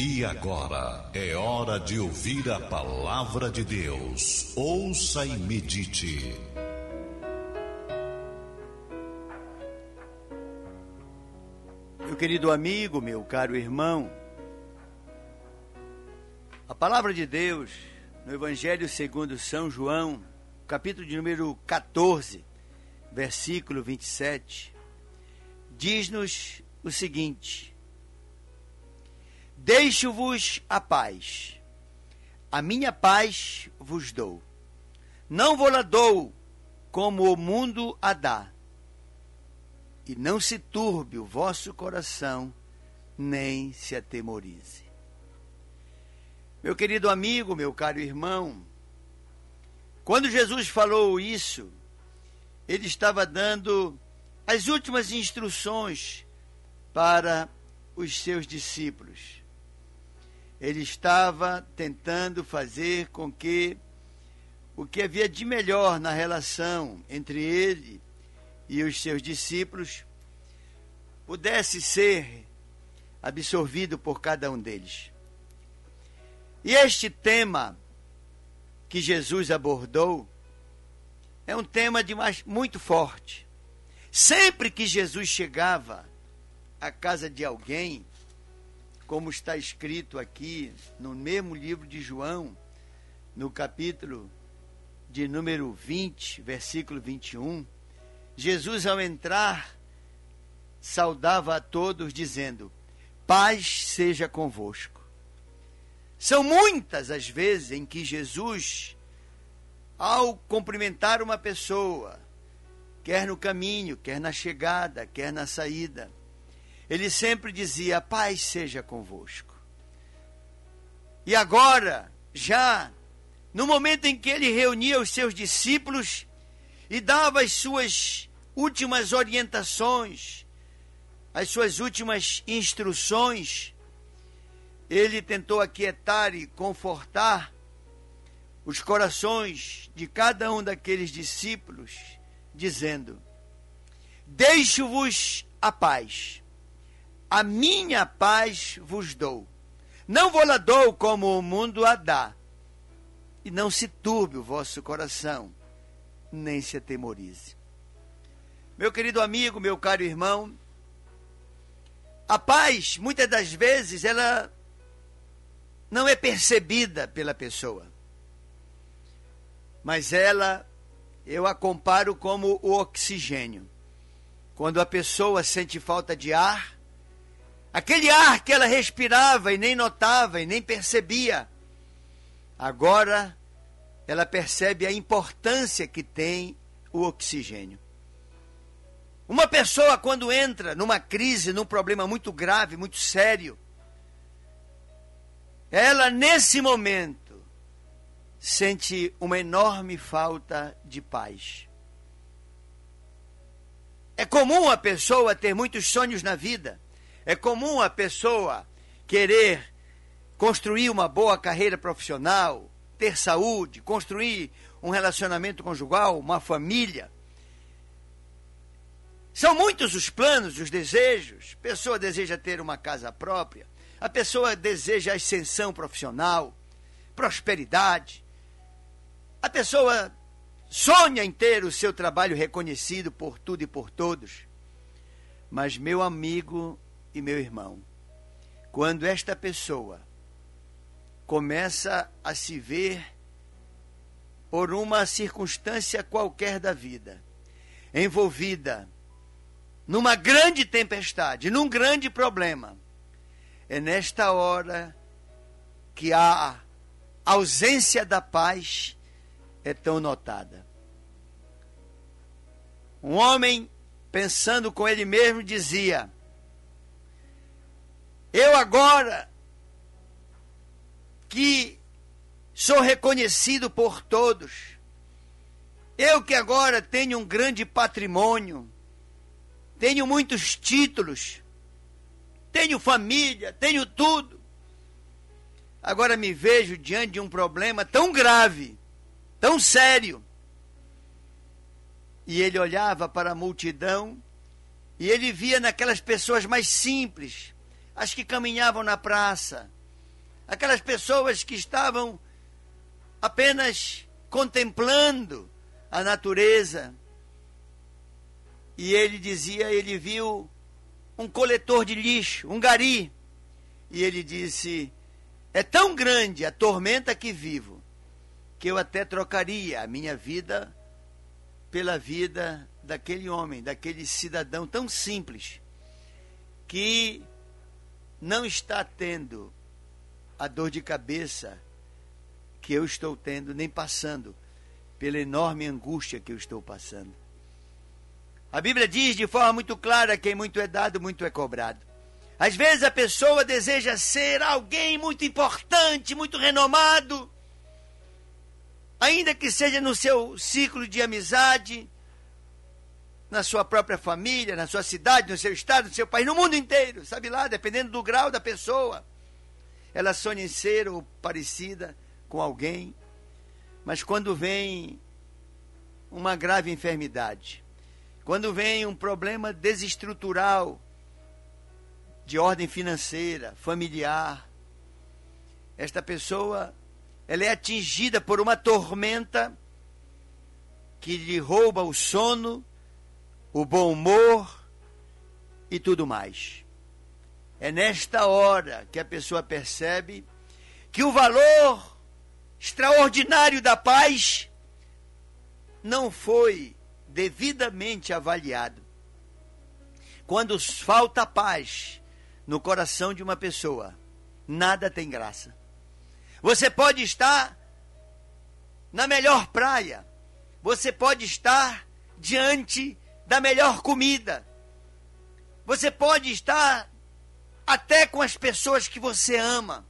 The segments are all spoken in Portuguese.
E agora é hora de ouvir a palavra de Deus. Ouça e medite. Meu querido amigo, meu caro irmão, a palavra de Deus no Evangelho segundo São João, capítulo de número 14, versículo 27, diz-nos o seguinte: Deixo-vos a paz, a minha paz vos dou. Não vou lá dou como o mundo a dá. E não se turbe o vosso coração, nem se atemorize. Meu querido amigo, meu caro irmão, quando Jesus falou isso, ele estava dando as últimas instruções para os seus discípulos. Ele estava tentando fazer com que o que havia de melhor na relação entre ele e os seus discípulos pudesse ser absorvido por cada um deles. E este tema que Jesus abordou é um tema de mais, muito forte. Sempre que Jesus chegava à casa de alguém, como está escrito aqui no mesmo livro de João, no capítulo de número 20, versículo 21, Jesus, ao entrar, saudava a todos, dizendo: Paz seja convosco. São muitas as vezes em que Jesus, ao cumprimentar uma pessoa, quer no caminho, quer na chegada, quer na saída, ele sempre dizia: Paz seja convosco. E agora, já no momento em que ele reunia os seus discípulos e dava as suas últimas orientações, as suas últimas instruções, ele tentou aquietar e confortar os corações de cada um daqueles discípulos, dizendo: Deixo-vos a paz, a minha paz vos dou. Não vou lá dou como o mundo a dá. E não se turbe o vosso coração, nem se atemorize. Meu querido amigo, meu caro irmão, a paz, muitas das vezes, ela não é percebida pela pessoa. Mas ela, eu a comparo como o oxigênio. Quando a pessoa sente falta de ar, aquele ar que ela respirava e nem notava e nem percebia, agora ela percebe a importância que tem o oxigênio. Uma pessoa, quando entra numa crise, num problema muito grave, muito sério, ela, nesse momento, sente uma enorme falta de paz. É comum a pessoa ter muitos sonhos na vida. É comum a pessoa querer construir uma boa carreira profissional, ter saúde, construir um relacionamento conjugal, uma família. São muitos os planos, os desejos. A pessoa deseja ter uma casa própria, a pessoa deseja ascensão profissional, prosperidade. A pessoa sonha em ter o seu trabalho reconhecido por tudo e por todos. Mas, meu amigo e meu irmão, quando esta pessoa começa a se ver por uma circunstância qualquer da vida, envolvida numa grande tempestade, num grande problema, é nesta hora que a ausência da paz é tão notada. Um homem, pensando com ele mesmo, dizia: Eu agora que sou reconhecido por todos, eu que agora tenho um grande patrimônio, tenho muitos títulos, tenho família, tenho tudo. Agora me vejo diante de um problema tão grave, tão sério. E ele olhava para a multidão e ele via naquelas pessoas mais simples, as que caminhavam na praça, aquelas pessoas que estavam apenas contemplando a natureza. E ele dizia, ele viu um coletor de lixo, um gari. E ele disse: É tão grande a tormenta que vivo, que eu até trocaria a minha vida pela vida daquele homem, daquele cidadão tão simples, que não está tendo a dor de cabeça que eu estou tendo, nem passando pela enorme angústia que eu estou passando. A Bíblia diz de forma muito clara: quem muito é dado, muito é cobrado. Às vezes a pessoa deseja ser alguém muito importante, muito renomado, ainda que seja no seu ciclo de amizade, na sua própria família, na sua cidade, no seu estado, no seu país, no mundo inteiro, sabe lá, dependendo do grau da pessoa. Ela sonha em ser ou parecida com alguém, mas quando vem uma grave enfermidade, quando vem um problema desestrutural de ordem financeira, familiar, esta pessoa ela é atingida por uma tormenta que lhe rouba o sono, o bom humor e tudo mais. É nesta hora que a pessoa percebe que o valor extraordinário da paz não foi devidamente avaliado. Quando falta paz no coração de uma pessoa, nada tem graça. Você pode estar na melhor praia, você pode estar diante da melhor comida, você pode estar até com as pessoas que você ama,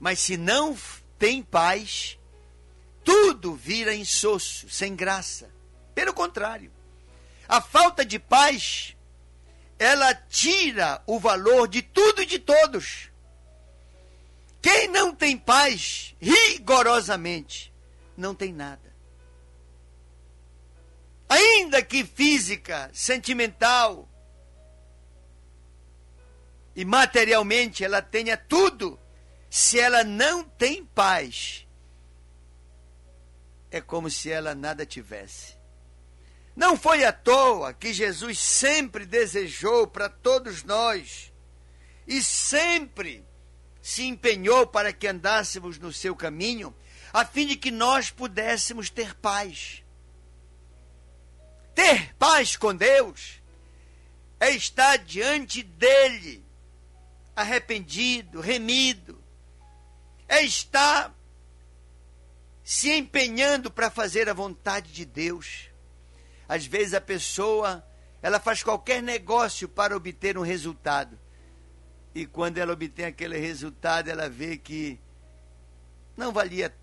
mas se não tem paz, tudo vira insosso, sem graça. Pelo contrário, a falta de paz, ela tira o valor de tudo e de todos. Quem não tem paz, rigorosamente, não tem nada. Ainda que física, sentimental e materialmente ela tenha tudo, se ela não tem paz, é como se ela nada tivesse. Não foi à toa que Jesus sempre desejou para todos nós e sempre se empenhou para que andássemos no seu caminho, a fim de que nós pudéssemos ter paz. Ter paz com Deus é estar diante dele, arrependido, remido, é estar se empenhando para fazer a vontade de Deus. Às vezes a pessoa, ela faz qualquer negócio para obter um resultado. E quando ela obtém aquele resultado, ela vê que não valia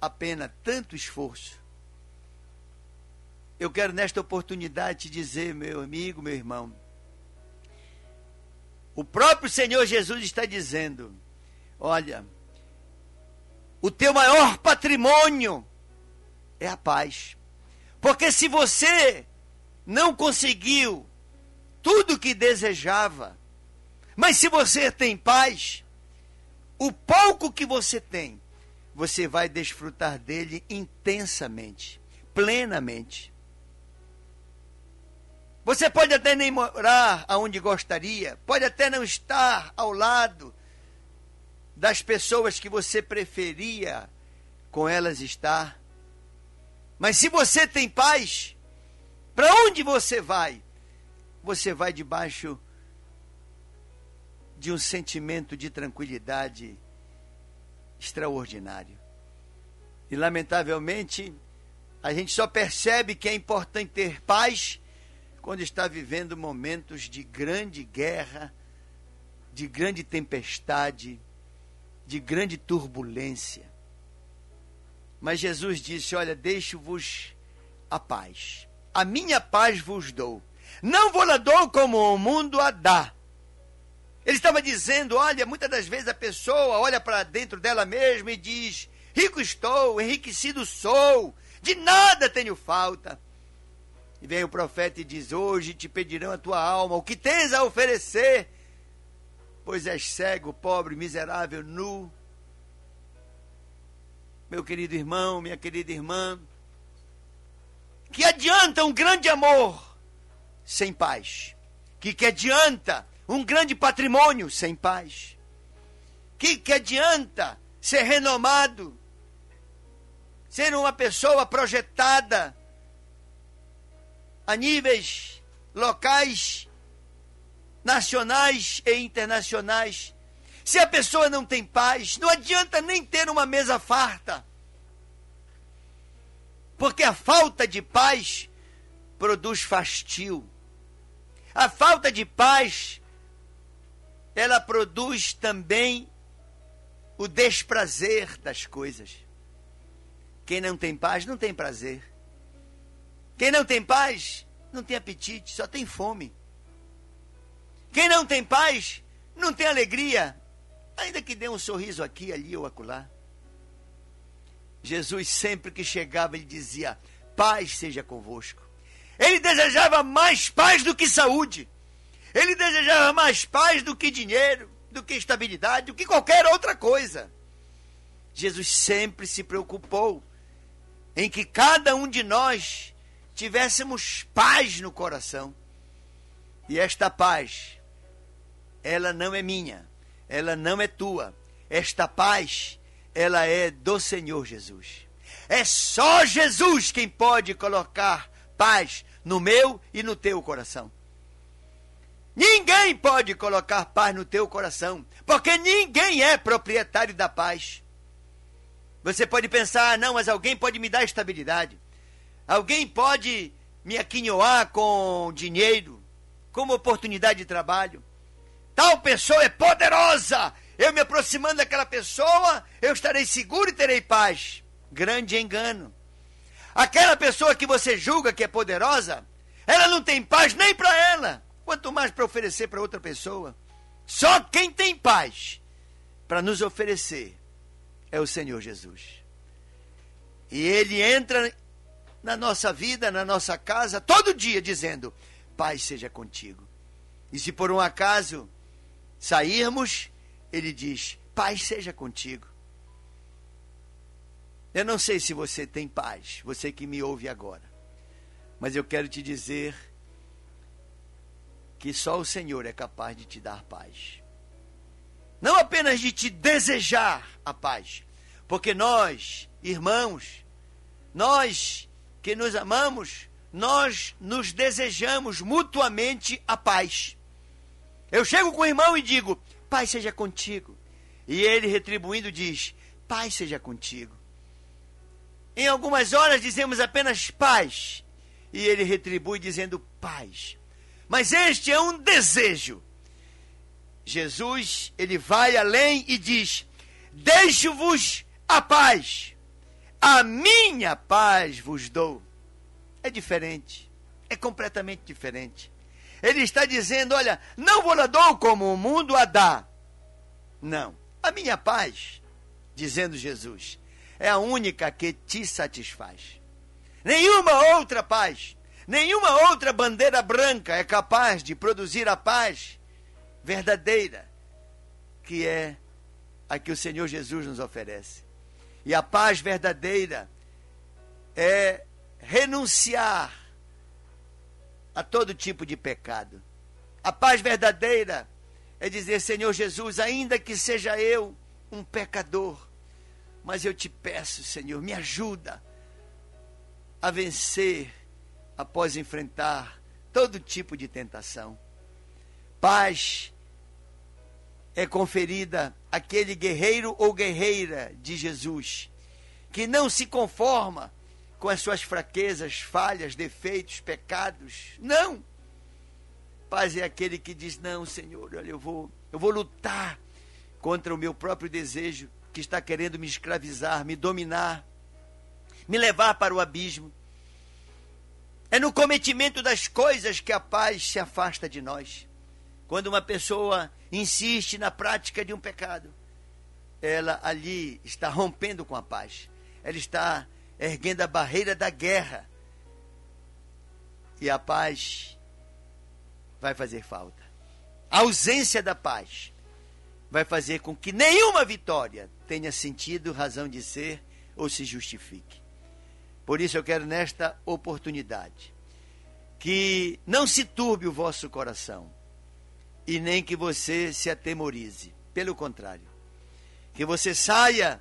a pena tanto esforço. Eu quero nesta oportunidade te dizer, meu amigo, meu irmão, o próprio Senhor Jesus está dizendo: olha, o teu maior patrimônio é a paz. Porque se você não conseguiu tudo o que desejava, mas se você tem paz, o pouco que você tem, você vai desfrutar dele intensamente, plenamente. Você pode até nem morar aonde gostaria, pode até não estar ao lado das pessoas que você preferia com elas estar. Mas se você tem paz, para onde você vai? Você vai debaixo de um sentimento de tranquilidade extraordinário. E lamentavelmente, a gente só percebe que é importante ter paz quando está vivendo momentos de grande guerra, de grande tempestade, de grande turbulência. Mas Jesus disse: Olha, deixo-vos a paz. A minha paz vos dou. Não vou lá dou como o mundo a dá. Ele estava dizendo: olha, muitas das vezes a pessoa olha para dentro dela mesma e diz: rico estou, enriquecido sou, de nada tenho falta. E vem o profeta e diz: hoje te pedirão a tua alma, o que tens a oferecer? pois és cego, pobre, miserável, nu. Meu querido irmão, minha querida irmã, que adianta um grande amor sem paz? Que que adianta um grande patrimônio sem paz? Que que adianta ser renomado, ser uma pessoa projetada a níveis locais, nacionais e internacionais. Se a pessoa não tem paz, não adianta nem ter uma mesa farta. Porque a falta de paz produz fastio. A falta de paz ela produz também o desprazer das coisas. Quem não tem paz não tem prazer. Quem não tem paz não tem apetite, só tem fome. Quem não tem paz não tem alegria, ainda que dê um sorriso aqui, ali ou acolá. Jesus sempre que chegava ele dizia: "Paz seja convosco". Ele desejava mais paz do que saúde. Ele desejava mais paz do que dinheiro, do que estabilidade, do que qualquer outra coisa. Jesus sempre se preocupou em que cada um de nós tivéssemos paz no coração. E esta paz, ela não é minha, ela não é tua. Esta paz, ela é do Senhor Jesus. É só Jesus quem pode colocar paz no meu e no teu coração. Ninguém pode colocar paz no teu coração, porque ninguém é proprietário da paz. Você pode pensar, ah, não, mas alguém pode me dar estabilidade. Alguém pode me aquinhoar com dinheiro, como oportunidade de trabalho. Tal pessoa é poderosa. Eu me aproximando daquela pessoa, eu estarei seguro e terei paz. Grande engano. Aquela pessoa que você julga que é poderosa, ela não tem paz nem para ela, quanto mais para oferecer para outra pessoa. Só quem tem paz para nos oferecer é o Senhor Jesus. E ele entra na nossa vida, na nossa casa, todo dia dizendo: Pai seja contigo. E se por um acaso sairmos, ele diz: Pai seja contigo. Eu não sei se você tem paz, você que me ouve agora, mas eu quero te dizer que só o Senhor é capaz de te dar paz. Não apenas de te desejar a paz, porque nós, irmãos, nós que nos amamos, nós nos desejamos mutuamente a paz. Eu chego com o irmão e digo: Pai seja contigo. E ele retribuindo diz: Pai seja contigo. Em algumas horas dizemos apenas paz. E ele retribui dizendo paz. Mas este é um desejo. Jesus, ele vai além e diz: Deixo-vos a paz a minha paz vos dou. É diferente. É completamente diferente. Ele está dizendo: olha, não vou lá dou como o mundo a dá. Não. A minha paz, dizendo Jesus, é a única que te satisfaz. Nenhuma outra paz, nenhuma outra bandeira branca é capaz de produzir a paz verdadeira, que é a que o Senhor Jesus nos oferece. E a paz verdadeira é renunciar a todo tipo de pecado. A paz verdadeira é dizer: Senhor Jesus, ainda que seja eu um pecador, mas eu te peço, Senhor, me ajuda a vencer após enfrentar todo tipo de tentação. Paz é conferida aquele guerreiro ou guerreira de Jesus, que não se conforma com as suas fraquezas, falhas, defeitos, pecados. Não! Paz é aquele que diz: Não, Senhor, olha, eu vou, eu vou lutar contra o meu próprio desejo que está querendo me escravizar, me dominar, me levar para o abismo. É no cometimento das coisas que a paz se afasta de nós. Quando uma pessoa insiste na prática de um pecado, ela ali está rompendo com a paz. Ela está erguendo a barreira da guerra. E a paz vai fazer falta. A ausência da paz vai fazer com que nenhuma vitória tenha sentido, razão de ser ou se justifique. Por isso eu quero nesta oportunidade que não se turbe o vosso coração e nem que você se atemorize. Pelo contrário, que você saia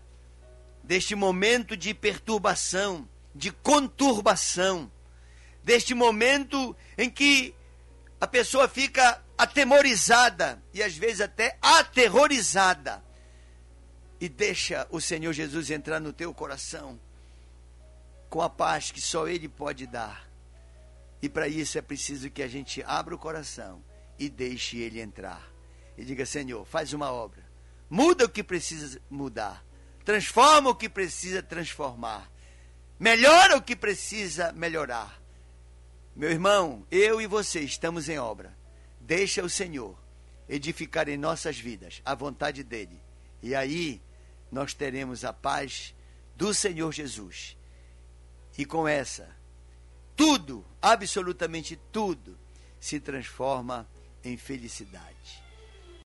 deste momento de perturbação, de conturbação, deste momento em que a pessoa fica atemorizada e às vezes até aterrorizada e deixa o Senhor Jesus entrar no teu coração com a paz que só Ele pode dar. E para isso é preciso que a gente abra o coração e deixe Ele entrar. E diga: Senhor, faz uma obra, muda o que precisa mudar, transforma o que precisa transformar, melhora o que precisa melhorar. Meu irmão, eu e você estamos em obra. Deixa o Senhor edificar em nossas vidas a vontade dele. E aí nós teremos a paz do Senhor Jesus e com essa, tudo, absolutamente tudo, se transforma em felicidade.